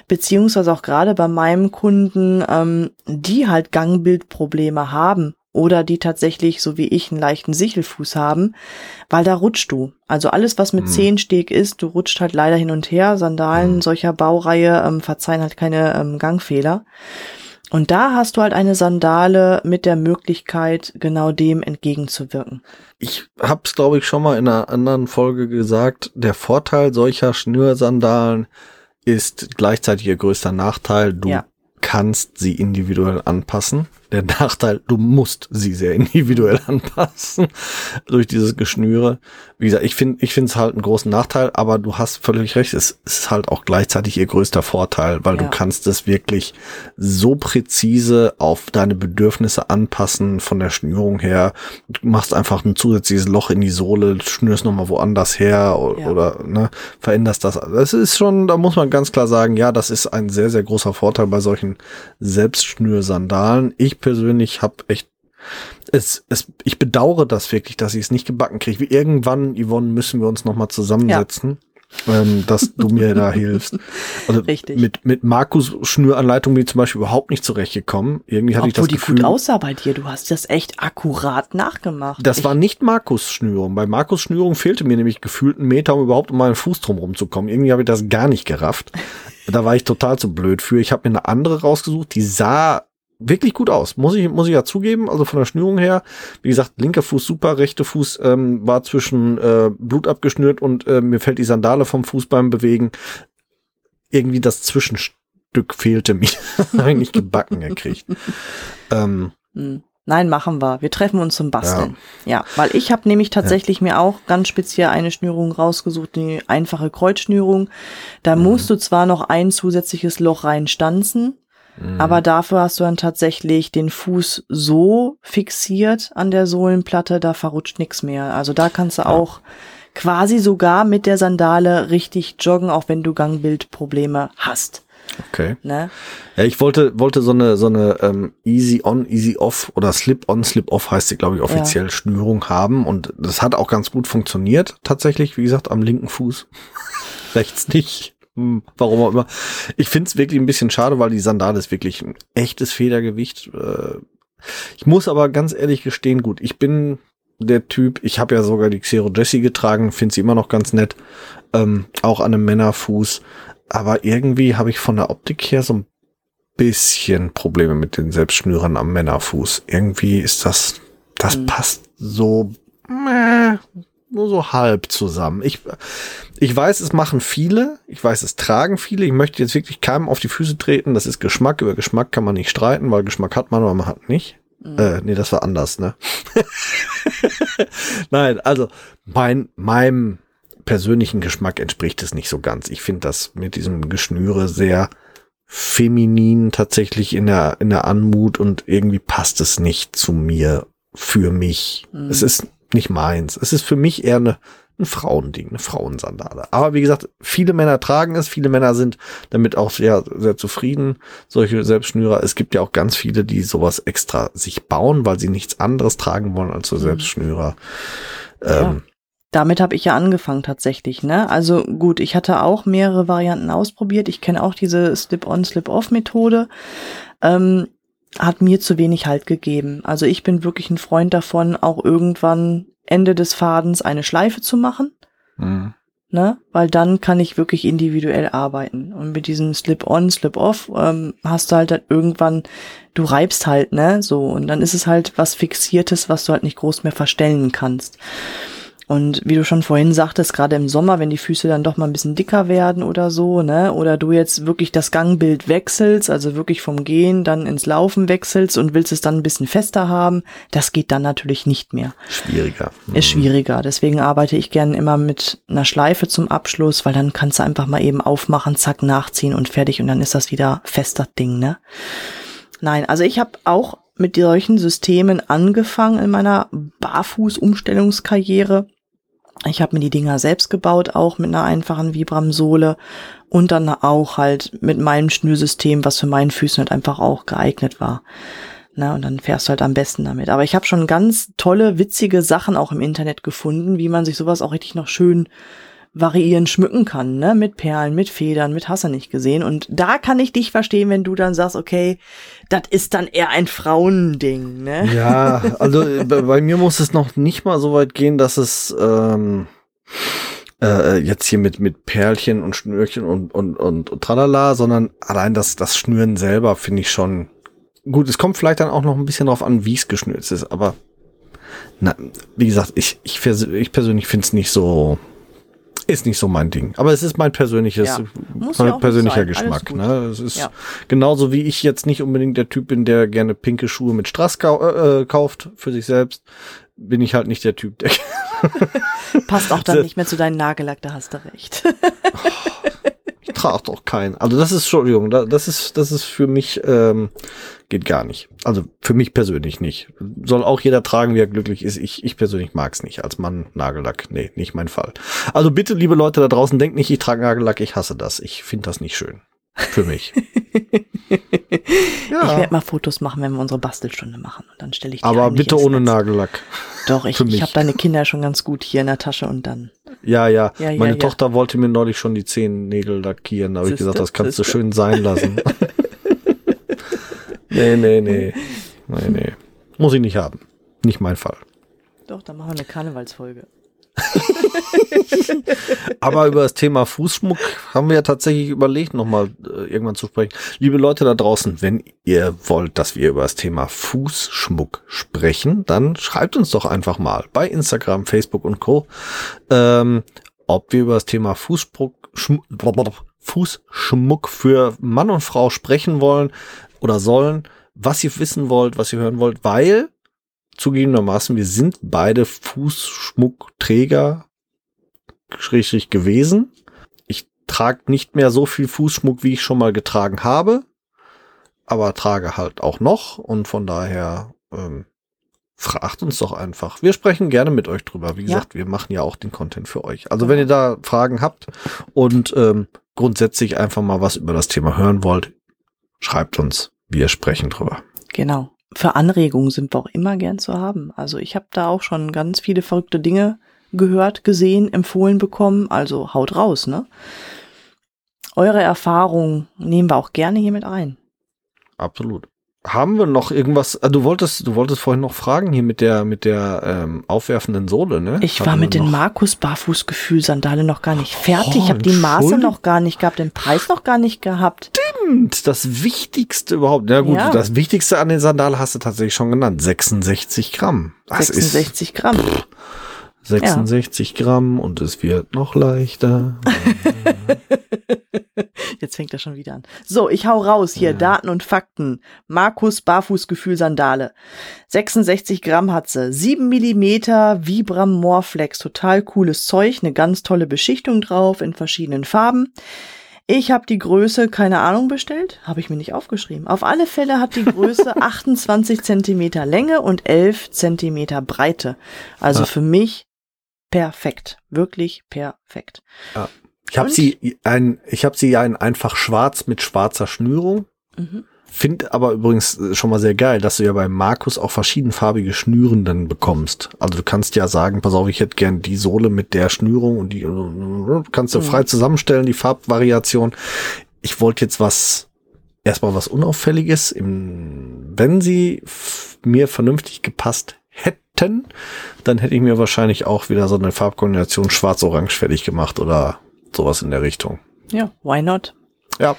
beziehungsweise auch gerade bei meinem Kunden, ähm, die halt Gangbildprobleme haben oder die tatsächlich, so wie ich, einen leichten Sichelfuß haben, weil da rutscht du. Also alles, was mit Mhm. Zehensteg ist, du rutscht halt leider hin und her. Sandalen Mhm. solcher Baureihe ähm, verzeihen halt keine ähm, Gangfehler. Und da hast du halt eine Sandale mit der Möglichkeit, genau dem entgegenzuwirken. Ich hab's, glaube ich, schon mal in einer anderen Folge gesagt. Der Vorteil solcher Schnürsandalen ist gleichzeitig ihr größter Nachteil. Du Ja. Kannst sie individuell anpassen. Der Nachteil, du musst sie sehr individuell anpassen durch dieses Geschnüre. Wie gesagt, ich finde, ich finde es halt einen großen Nachteil, aber du hast völlig recht. Es ist halt auch gleichzeitig ihr größter Vorteil, weil Ja. du kannst es wirklich so präzise auf deine Bedürfnisse anpassen von der Schnürung her. Du machst einfach ein zusätzliches Loch in die Sohle, schnürst nochmal woanders her o- Ja. oder ne, veränderst das. Das ist schon, da muss man ganz klar sagen, ja, das ist ein sehr, sehr großer Vorteil bei solchen Selbstschnürsandalen. Ich persönlich habe echt es, es, ich bedauere das wirklich, dass ich es nicht gebacken kriege. Wie Irgendwann, Yvonne, müssen wir uns nochmal zusammensetzen, ähm, dass du mir da hilfst. Also Richtig. Mit, mit Markus Schnüranleitung bin ich zum Beispiel überhaupt nicht zurechtgekommen. Irgendwie hatte ich Obwohl das die Gefühl, gut aussah bei dir. Du hast das echt akkurat nachgemacht. das Ich- war nicht Markus Schnürung. Bei Markus Schnürung fehlte mir nämlich gefühlt ein Meter, um überhaupt um meinen Fuß drum rumzukommen. Irgendwie habe ich das gar nicht gerafft. Da war ich total zu blöd für. Ich habe mir eine andere rausgesucht, die sah wirklich gut aus. Muss ich, muss ich ja zugeben. Also von der Schnürung her, wie gesagt, linker Fuß super, rechter Fuß ähm, war zwischen äh, Blut abgeschnürt und äh, mir fällt die Sandale vom Fuß beim Bewegen. Irgendwie das Zwischenstück fehlte mir. habe ich nicht gebacken gekriegt. Ähm, Hm. Nein, machen wir. Wir treffen uns zum Basteln. Ja, weil ich habe nämlich tatsächlich mir auch ganz speziell eine Schnürung rausgesucht, die einfache Kreuzschnürung. Da Mhm. musst du zwar noch ein zusätzliches Loch reinstanzen, Mhm. Aber dafür hast du dann tatsächlich den Fuß so fixiert an der Sohlenplatte, da verrutscht nichts mehr. Also da kannst du Ja. auch quasi sogar mit der Sandale richtig joggen, auch wenn du Gangbildprobleme hast. Okay. Ne? Ja, ich wollte, wollte so eine, so eine ähm, Easy On, Easy Off oder Slip On, Slip Off heißt sie, glaube ich, offiziell Schnürung haben. Und das hat auch ganz gut funktioniert, tatsächlich, wie gesagt, am linken Fuß. Rechts nicht. Hm, warum auch immer. Ich finde es wirklich ein bisschen schade, weil die Sandale ist wirklich ein echtes Federgewicht. Äh, ich muss aber ganz ehrlich gestehen, gut, ich bin der Typ, ich habe ja sogar die Xero Jessie getragen, finde sie immer noch ganz nett. Ähm, auch an einem Männerfuß. Aber irgendwie habe ich von der Optik her so ein bisschen Probleme mit den Selbstschnürern am Männerfuß. Irgendwie ist das, das Mhm. passt so, meh, nur so halb zusammen. Ich, ich weiß, es machen viele. Ich weiß, es tragen viele. Ich möchte jetzt wirklich keinem auf die Füße treten. Das ist Geschmack. Über Geschmack kann man nicht streiten, weil Geschmack hat man, aber man hat nicht. Mhm. Äh, nee, das war anders, ne? Nein, also mein, meinem persönlichen Geschmack entspricht es nicht so ganz. Ich finde das mit diesem Geschnüre sehr feminin tatsächlich in der, in der Anmut und irgendwie passt es nicht zu mir, für mich. Mhm. Es ist nicht meins. Es ist für mich eher eine, ein Frauending, eine Frauensandale. Aber wie gesagt, viele Männer tragen es, viele Männer sind damit auch sehr, sehr zufrieden, solche Selbstschnürer. Es gibt ja auch ganz viele, die sowas extra sich bauen, weil sie nichts anderes tragen wollen als so Mhm. Selbstschnürer. Ja. Ähm, Damit habe ich ja angefangen tatsächlich, ne? Also gut, ich hatte auch mehrere Varianten ausprobiert. Ich kenne auch diese Slip-on, Slip-off-Methode. Ähm, hat mir zu wenig Halt gegeben. Also ich bin wirklich ein Freund davon, auch irgendwann Ende des Fadens eine Schleife zu machen, mh. ne? Weil dann kann ich wirklich individuell arbeiten. Und mit diesem Slip-on, Slip-off ähm, hast du halt dann irgendwann, du reibst halt, ne? So, und dann ist es halt was Fixiertes, was du halt nicht groß mehr verstellen kannst. Und wie du schon vorhin sagtest, gerade im Sommer, wenn die Füße dann doch mal ein bisschen dicker werden oder so, ne, oder du jetzt wirklich das Gangbild wechselst, also wirklich vom Gehen dann ins Laufen wechselst und willst es dann ein bisschen fester haben, das geht dann natürlich nicht mehr. schwieriger. Ist schwieriger. Deswegen arbeite ich gerne immer mit einer Schleife zum Abschluss, weil dann kannst du einfach mal eben aufmachen, zack, nachziehen und fertig und dann ist das wieder fester Ding, ne? Nein, also ich habe auch mit solchen Systemen angefangen in meiner Barfuß-Umstellungskarriere. Ich habe mir die Dinger selbst gebaut, auch mit einer einfachen Vibram-Sohle und dann auch halt mit meinem Schnürsystem, was für meinen Füßen halt einfach auch geeignet war. Na, und dann fährst du halt am besten damit. Aber ich habe schon ganz tolle, witzige Sachen auch im Internet gefunden, wie man sich sowas auch richtig noch schön variieren, schmücken kann, ne? Mit Perlen, mit Federn, mit hast du nicht gesehen. Und da kann ich dich verstehen, wenn du dann sagst, okay, das ist dann eher ein Frauending, ne? Ja, also äh, bei mir muss es noch nicht mal so weit gehen, dass es ähm, äh, jetzt hier mit mit Perlchen und Schnürchen und und und, und tralala, sondern allein das das Schnüren selber finde ich schon gut. Es kommt vielleicht dann auch noch ein bisschen drauf an, wie es geschnürt ist, aber na, wie gesagt, ich ich, ich persönlich finde es nicht so ist nicht so mein Ding. Aber es ist mein persönliches, Ja. Muss mein ja persönlicher Geschmack. Ne? Es ist Ja. genauso wie ich jetzt nicht unbedingt der Typ bin, der gerne pinke Schuhe mit Strass kau äh, kauft für sich selbst. Bin ich halt nicht der Typ, der. Passt auch dann nicht mehr zu deinem Nagellack, da hast du recht. Ich trage doch keinen. Also das ist, Entschuldigung, da- das ist, das ist für mich, ähm, geht gar nicht. Also für mich persönlich nicht. Soll auch jeder tragen, wie er glücklich ist. Ich, ich persönlich mag's nicht. Als Mann Nagellack. Nee, nicht mein Fall. Also bitte, liebe Leute da draußen, denkt nicht, ich trage Nagellack, ich hasse das. Ich finde das nicht schön. Für mich. Ich werde mal Fotos machen, wenn wir unsere Bastelstunde machen. Und dann stelle ich die Aber bitte ohne Netz. Nagellack. Doch, ich, ich habe deine Kinder schon ganz gut hier in der Tasche und dann. Ja, ja. Ja, ja, Meine ja. Tochter wollte mir neulich schon die Zehennägel lackieren. Da habe ich gesagt, das kannst du schön sein lassen. nee, nee, nee. Nee, nee. Muss ich nicht haben. Nicht mein Fall. Doch, dann machen wir eine Karnevalsfolge. Aber über das Thema Fußschmuck haben wir ja tatsächlich überlegt, nochmal äh, irgendwann zu sprechen. Liebe Leute da draußen, wenn ihr wollt, dass wir über das Thema Fußschmuck sprechen, dann schreibt uns doch einfach mal bei Instagram, Facebook und Co., ähm, ob wir über das Thema Fußschmuck, Fußschmuck für Mann und Frau sprechen wollen oder sollen, was ihr wissen wollt, was ihr hören wollt, weil zugegebenermaßen wir sind beide Fußschmuckträger schrägstrich gewesen. Ich trage nicht mehr so viel Fußschmuck, wie ich schon mal getragen habe. aber trage halt auch noch und von daher ähm, fragt uns doch einfach. Wir sprechen gerne mit euch drüber. Wie Ja. gesagt, wir machen ja auch den Content für euch. Also wenn ihr da Fragen habt und ähm, grundsätzlich einfach mal was über das Thema hören wollt, schreibt uns. Wir sprechen drüber. Genau. Für Anregungen sind wir auch immer gern zu haben. Also ich habe da auch schon ganz viele verrückte Dinge gehört, gesehen, empfohlen bekommen. Also haut raus, ne? Eure Erfahrungen nehmen wir auch gerne hier mit ein. Absolut. Haben wir noch irgendwas? Ah, du wolltest, du wolltest vorhin noch fragen hier mit der mit der ähm, aufwerfenden Sohle, ne? Ich Hatten war mit den Markus Barfußgefühl Sandale noch gar nicht fertig. Oh, ich habe die Maße noch gar nicht gehabt, den Preis noch gar nicht gehabt. Stimmt, das Wichtigste überhaupt. Ja gut, Ja. das Wichtigste an den Sandalen hast du tatsächlich schon genannt. 66 Gramm. Das 66 Gramm. ist 66 Gramm und es wird noch leichter. Jetzt fängt er schon wieder an. So, ich hau raus hier. Ja. Daten und Fakten. Markus Barfußgefühl Sandale. 66 Gramm hat sie. 7 Millimeter Vibram Morflex. Total cooles Zeug. Eine ganz tolle Beschichtung drauf in verschiedenen Farben. Ich habe die Größe, keine Ahnung, bestellt. Habe ich mir nicht aufgeschrieben. Auf alle Fälle hat die Größe 28 Zentimeter Länge und 11 Zentimeter Breite. Also Ah. für mich perfekt. Wirklich perfekt. Ich habe sie ein, ich habe sie ja in einfach schwarz mit schwarzer Schnürung. Mhm. Find aber übrigens äh, schon mal sehr geil, dass du ja bei Markus auch verschiedenfarbige Schnüren dann bekommst. Also du kannst ja sagen, pass auf, ich hätte gern die Sohle mit der Schnürung und die kannst du Mhm. frei zusammenstellen, die Farbvariation. Ich wollte jetzt was, erstmal was Unauffälliges, im, wenn sie mir vernünftig gepasst hätten, dann hätte ich mir wahrscheinlich auch wieder so eine Farbkombination schwarz-orange fertig gemacht oder sowas in der Richtung. Ja, why not? Ja,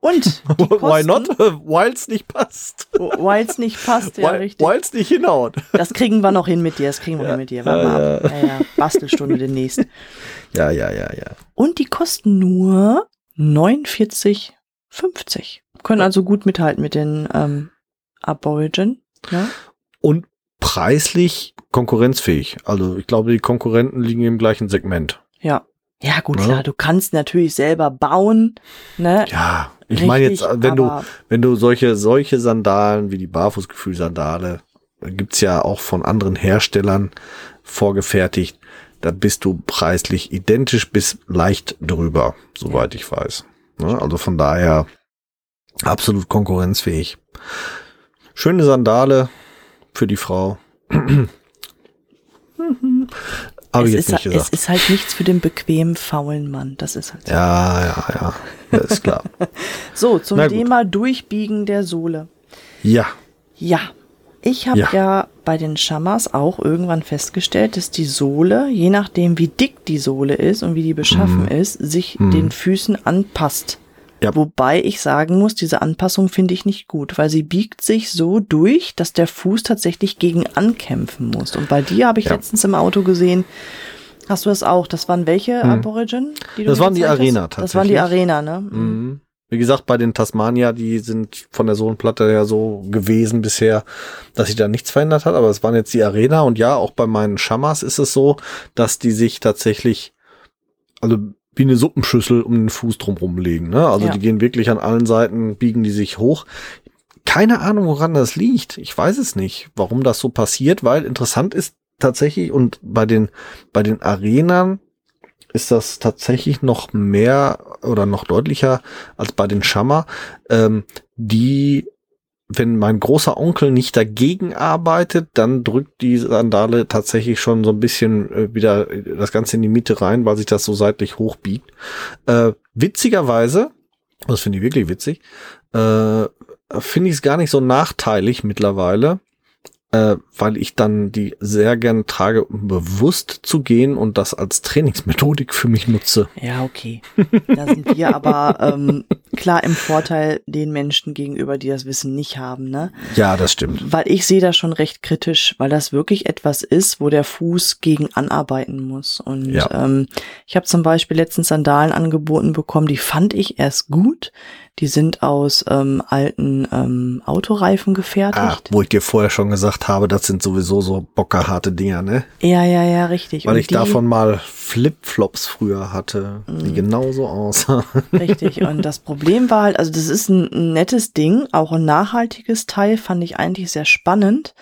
Und why not? Weil's nicht passt. Weil es nicht passt, ja, Weil richtig. Weil's nicht hinhaut. Das kriegen wir noch hin mit dir, das kriegen wir hin mit dir. Warte mal ab. Ja, ja, Bastelstunde demnächst. Ja, ja, ja, ja. Und die kosten nur 49,50. Können also gut mithalten mit den ähm, Aborigin. Ja? Und preislich konkurrenzfähig. Also ich glaube, die Konkurrenten liegen im gleichen Segment. Ja. Ja, gut, Ja. klar, du kannst natürlich selber bauen, ne? Ja, ich meine jetzt, wenn du, wenn du solche, solche Sandalen wie die Barfußgefühl-Sandale, äh, gibt's ja auch von anderen Herstellern vorgefertigt, da bist du preislich identisch bis leicht drüber, soweit ich weiß. Ne? Also von daher absolut konkurrenzfähig. Schöne Sandale für die Frau. Ich es, jetzt ist, nicht es gesagt. ist halt nichts für den bequemen, faulen Mann. Das ist halt so. Ja, ja, ja. Das ist klar. So, zum. Thema Durchbiegen der Sohle. ja. Ja, ich habe Ja. ja. bei den Shamas auch irgendwann festgestellt, dass die Sohle, je nachdem wie dick die Sohle ist und wie die beschaffen ist, sich Mhm. den Füßen anpasst. Ja. Wobei ich sagen muss, diese Anpassung finde ich nicht gut, weil sie biegt sich so durch, dass der Fuß tatsächlich gegen ankämpfen muss. Und bei dir habe ich Ja. letztens im Auto gesehen, hast du das auch? Das waren welche Aborigin? Die du Das waren die Arena hast? Das waren die tatsächlich. Arena, ne? Mhm. Wie gesagt, bei den Tasmania, die sind von der Sohlenplatte ja so gewesen bisher, dass sich da nichts verändert hat, aber es waren jetzt die Arena und ja, auch bei meinen Shamas ist es so, dass die sich tatsächlich, also wie eine Suppenschüssel um den Fuß drumherum legen. Ne? Also Ja. die gehen wirklich an allen Seiten, biegen die sich hoch. Keine Ahnung, woran das liegt. Ich weiß es nicht, warum das so passiert, weil interessant ist tatsächlich und bei den, bei den Arenern ist das tatsächlich noch mehr oder noch deutlicher als bei den Schammer, ähm, die, wenn mein großer Onkel nicht dagegen arbeitet, dann drückt die Sandale tatsächlich schon so ein bisschen äh, wieder das Ganze in die Mitte rein, weil sich das so seitlich hochbiegt. Äh, witzigerweise, das finde ich wirklich witzig, äh, finde ich es gar nicht so nachteilig mittlerweile, äh, weil ich dann die sehr gern trage, um bewusst zu gehen und das als Trainingsmethodik für mich nutze. Ja, okay. Da sind wir aber ähm, klar im Vorteil den Menschen gegenüber, die das Wissen nicht haben, ne? Ja, das stimmt. Weil ich sehe das schon recht kritisch, weil das wirklich etwas ist, wo der Fuß gegen anarbeiten muss. Und Ja. ähm, ich habe zum Beispiel letztens Sandalen angeboten bekommen, die fand ich erst gut. Die sind aus ähm, alten ähm, Autoreifen Ah, gefertigt. wo ich dir vorher schon gesagt habe, das sind sowieso so bockerharte Dinger, ne? Ja, ja, ja, richtig. Weil Und ich die- davon mal Flipflops früher hatte, die Mhm. genauso aussahen. Richtig. Und das Problem war halt, also das ist ein nettes Ding, auch ein nachhaltiges Teil, fand ich eigentlich sehr spannend.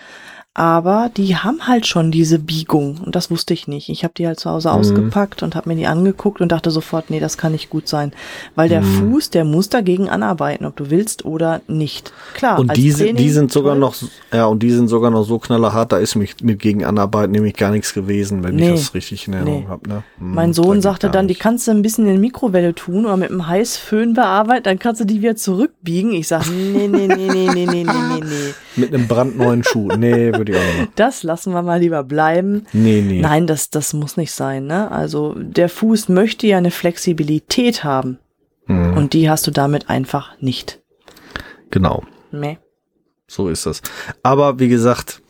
Aber die haben halt schon diese Biegung und das wusste ich nicht. Ich habe die halt zu Hause Mhm. ausgepackt und habe mir die angeguckt und dachte sofort, nee, das kann nicht gut sein, weil der Mhm. Fuß, der muss dagegen anarbeiten, ob du willst oder nicht. Klar. Und als die, sind- die Training sind sogar toll. noch, ja, und die sind sogar noch so knallerhart, da ist mit, mit Gegenanarbeit nämlich gar nichts gewesen, wenn Nee. ich das richtig in Erinnerung Nee. habe. Ne? Hm, Mein Sohn sagte dann, die nicht. kannst du ein bisschen in die Mikrowelle tun oder mit einem Heißföhn bearbeiten, dann kannst du die wieder zurückbiegen. Ich sag, nee, nee, nee, nee, nee, nee, nee, nee, nee. Mit einem brandneuen Schuh. Nee, würde ich auch nicht. Das lassen wir mal lieber bleiben. Nee, nee. Nein, das, das muss nicht sein. Ne? Also der Fuß möchte ja eine Flexibilität haben Hm, und die hast du damit einfach nicht. genau. Nee. So ist das. Aber wie gesagt,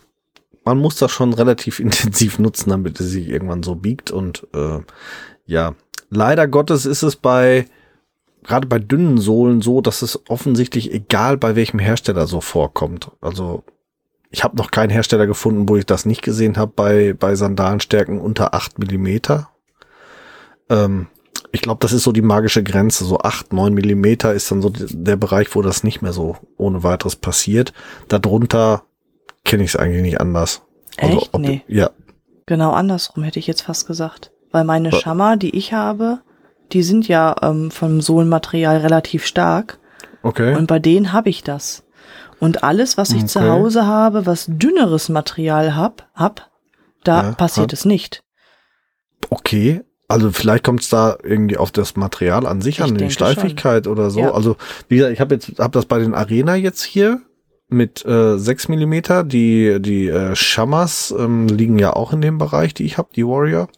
man muss das schon relativ intensiv nutzen, damit es sich irgendwann so biegt. Und äh, ja, leider Gottes ist es bei gerade bei dünnen Sohlen so, dass es offensichtlich egal bei welchem Hersteller so vorkommt. Also ich habe noch keinen Hersteller gefunden, wo ich das nicht gesehen habe bei bei Sandalenstärken unter 8 Millimeter. Ähm, ich glaube, das ist so die magische Grenze. So 8, 9 Millimeter ist dann so der Bereich, wo das nicht mehr so ohne weiteres passiert. Darunter kenne ich es eigentlich nicht anders. Echt? ob, Nee. Ja, Genau andersrum hätte ich jetzt fast gesagt. Weil meine Schammer, die ich habe, die sind ja ähm, vom Sohlenmaterial relativ stark. okay. Und bei denen habe ich das. Und alles, was ich zu Okay. Hause habe, was dünneres Material hab, hab da Ja, passiert hat- es nicht. Okay. Also vielleicht kommt es da irgendwie auf das Material an sich Ich an, die Steifigkeit oder so. Ja. Also wie gesagt, ich habe jetzt hab das bei den Arena jetzt hier mit äh, 6 Millimeter. Die die äh, Shamas ähm, liegen ja auch in dem Bereich, die ich habe, die Warrior.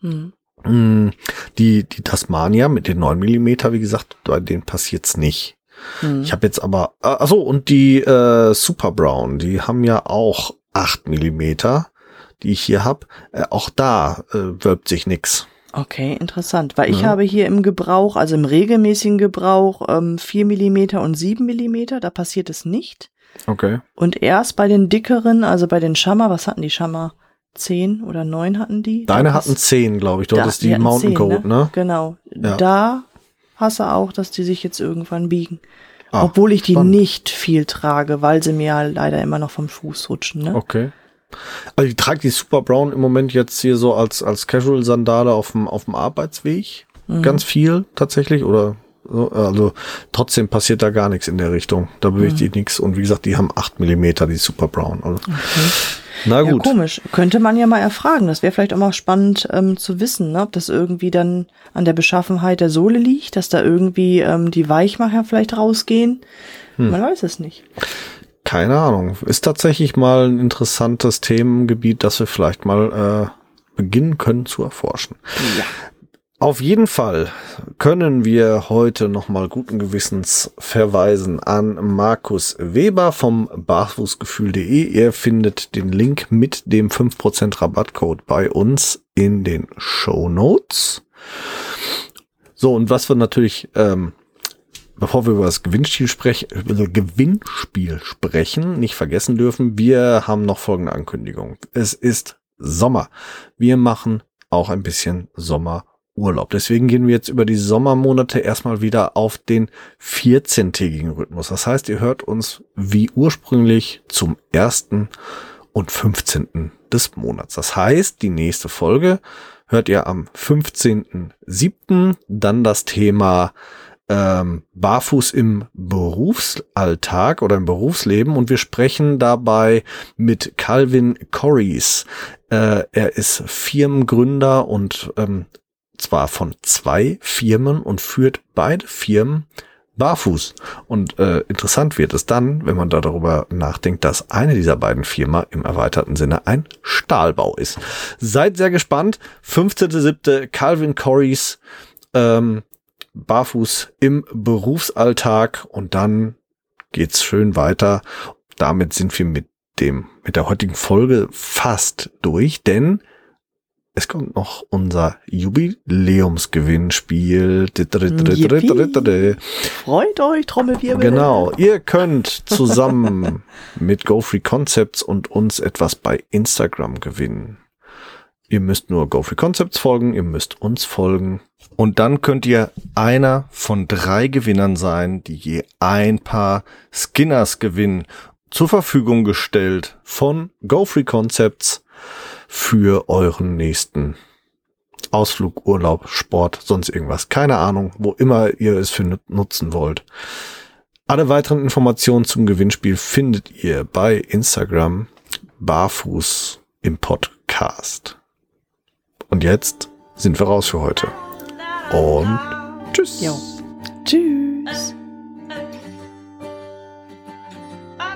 Hm. Mm, Die die Tasmania mit den 9 Millimeter, wie gesagt, bei denen passiert's nicht. Hm. Ich habe jetzt aber, äh, achso, und die äh, Super Brown, die haben ja auch 8 Millimeter, die ich hier hab. Äh, auch da äh, wölbt sich nix. Okay, interessant. Weil ich Ja. habe hier im Gebrauch, also im regelmäßigen Gebrauch, ähm, 4 Millimeter und 7 Millimeter, da passiert es nicht. Okay. Und erst bei den dickeren, also bei den Schammer, was hatten die Schammer? 10 oder 9 hatten die? Deine hatten 10, glaube ich. Dort da- ist die Mountain 10, Goat, ne? Genau. Ja. Da hast du auch, dass die sich jetzt irgendwann biegen. Ah, Obwohl ich die spannend. nicht viel trage, weil sie mir ja leider immer noch vom Fuß rutschen. Ne? Okay. Also ich trage die Super Brown im Moment jetzt hier so als, als Casual-Sandale auf dem, auf dem Arbeitsweg. Mhm. Ganz viel tatsächlich. Oder. Also trotzdem passiert da gar nichts in der Richtung. Da bewegt Mhm. sich nichts. Und wie gesagt, die haben 8 Millimeter, die Super Brown. Also, Na Ja, gut. komisch. Könnte man ja mal erfragen. Das wäre vielleicht auch mal spannend ähm, zu wissen, ne? ob das irgendwie dann an der Beschaffenheit der Sohle liegt, dass da irgendwie ähm, die Weichmacher vielleicht rausgehen. Hm. Man weiß es nicht. Keine Ahnung. Ist tatsächlich mal ein interessantes Themengebiet, das wir vielleicht mal äh, beginnen können zu erforschen. Ja. Auf jeden Fall können wir heute nochmal guten Gewissens verweisen an Markus Weber vom barfußgefühl.de. Ihr findet den Link mit dem 5% Rabattcode bei uns in den Show Notes. So, und was wir natürlich, ähm, bevor wir über das Gewinnspiel sprechen, über das Gewinnspiel sprechen, nicht vergessen dürfen, wir haben noch folgende Ankündigung. Es ist Sommer. Wir machen auch ein bisschen Sommerurlaub. Deswegen gehen wir jetzt über die Sommermonate erstmal wieder auf den 14-tägigen Rhythmus. Das heißt, ihr hört uns wie ursprünglich zum 1. und 15. des Monats. Das heißt, die nächste Folge hört ihr am 15.07. Dann das Thema ähm, Barfuß im Berufsalltag oder im Berufsleben und wir sprechen dabei mit Calvin Corries. Äh, er ist Firmengründer und ähm, zwar von zwei Firmen und führt beide Firmen barfuß. Und äh, interessant wird es dann, wenn man da darüber nachdenkt, dass eine dieser beiden Firmen im erweiterten Sinne ein Stahlbau ist. Seid sehr gespannt. 15.7. Calvin Corries ähm, barfuß im Berufsalltag und dann geht's schön weiter. Damit sind wir mit dem, mit der heutigen Folge fast durch, denn es kommt noch unser Jubiläumsgewinnspiel. Freut euch, Trommelwirbel. Genau, ihr könnt zusammen mit GoFree Concepts und uns etwas bei Instagram gewinnen. Ihr müsst nur GoFree Concepts folgen, ihr müsst uns folgen. Und dann könnt ihr einer von drei Gewinnern sein, die je ein paar Skinners gewinnen, zur Verfügung gestellt von GoFree Concepts für euren nächsten Ausflug, Urlaub, Sport, sonst irgendwas. Keine Ahnung, wo immer ihr es für nutzen wollt. Alle weiteren Informationen zum Gewinnspiel findet ihr bei Instagram barfuß im Podcast. Und jetzt sind wir raus für heute. Und tschüss. Jo. Tschüss.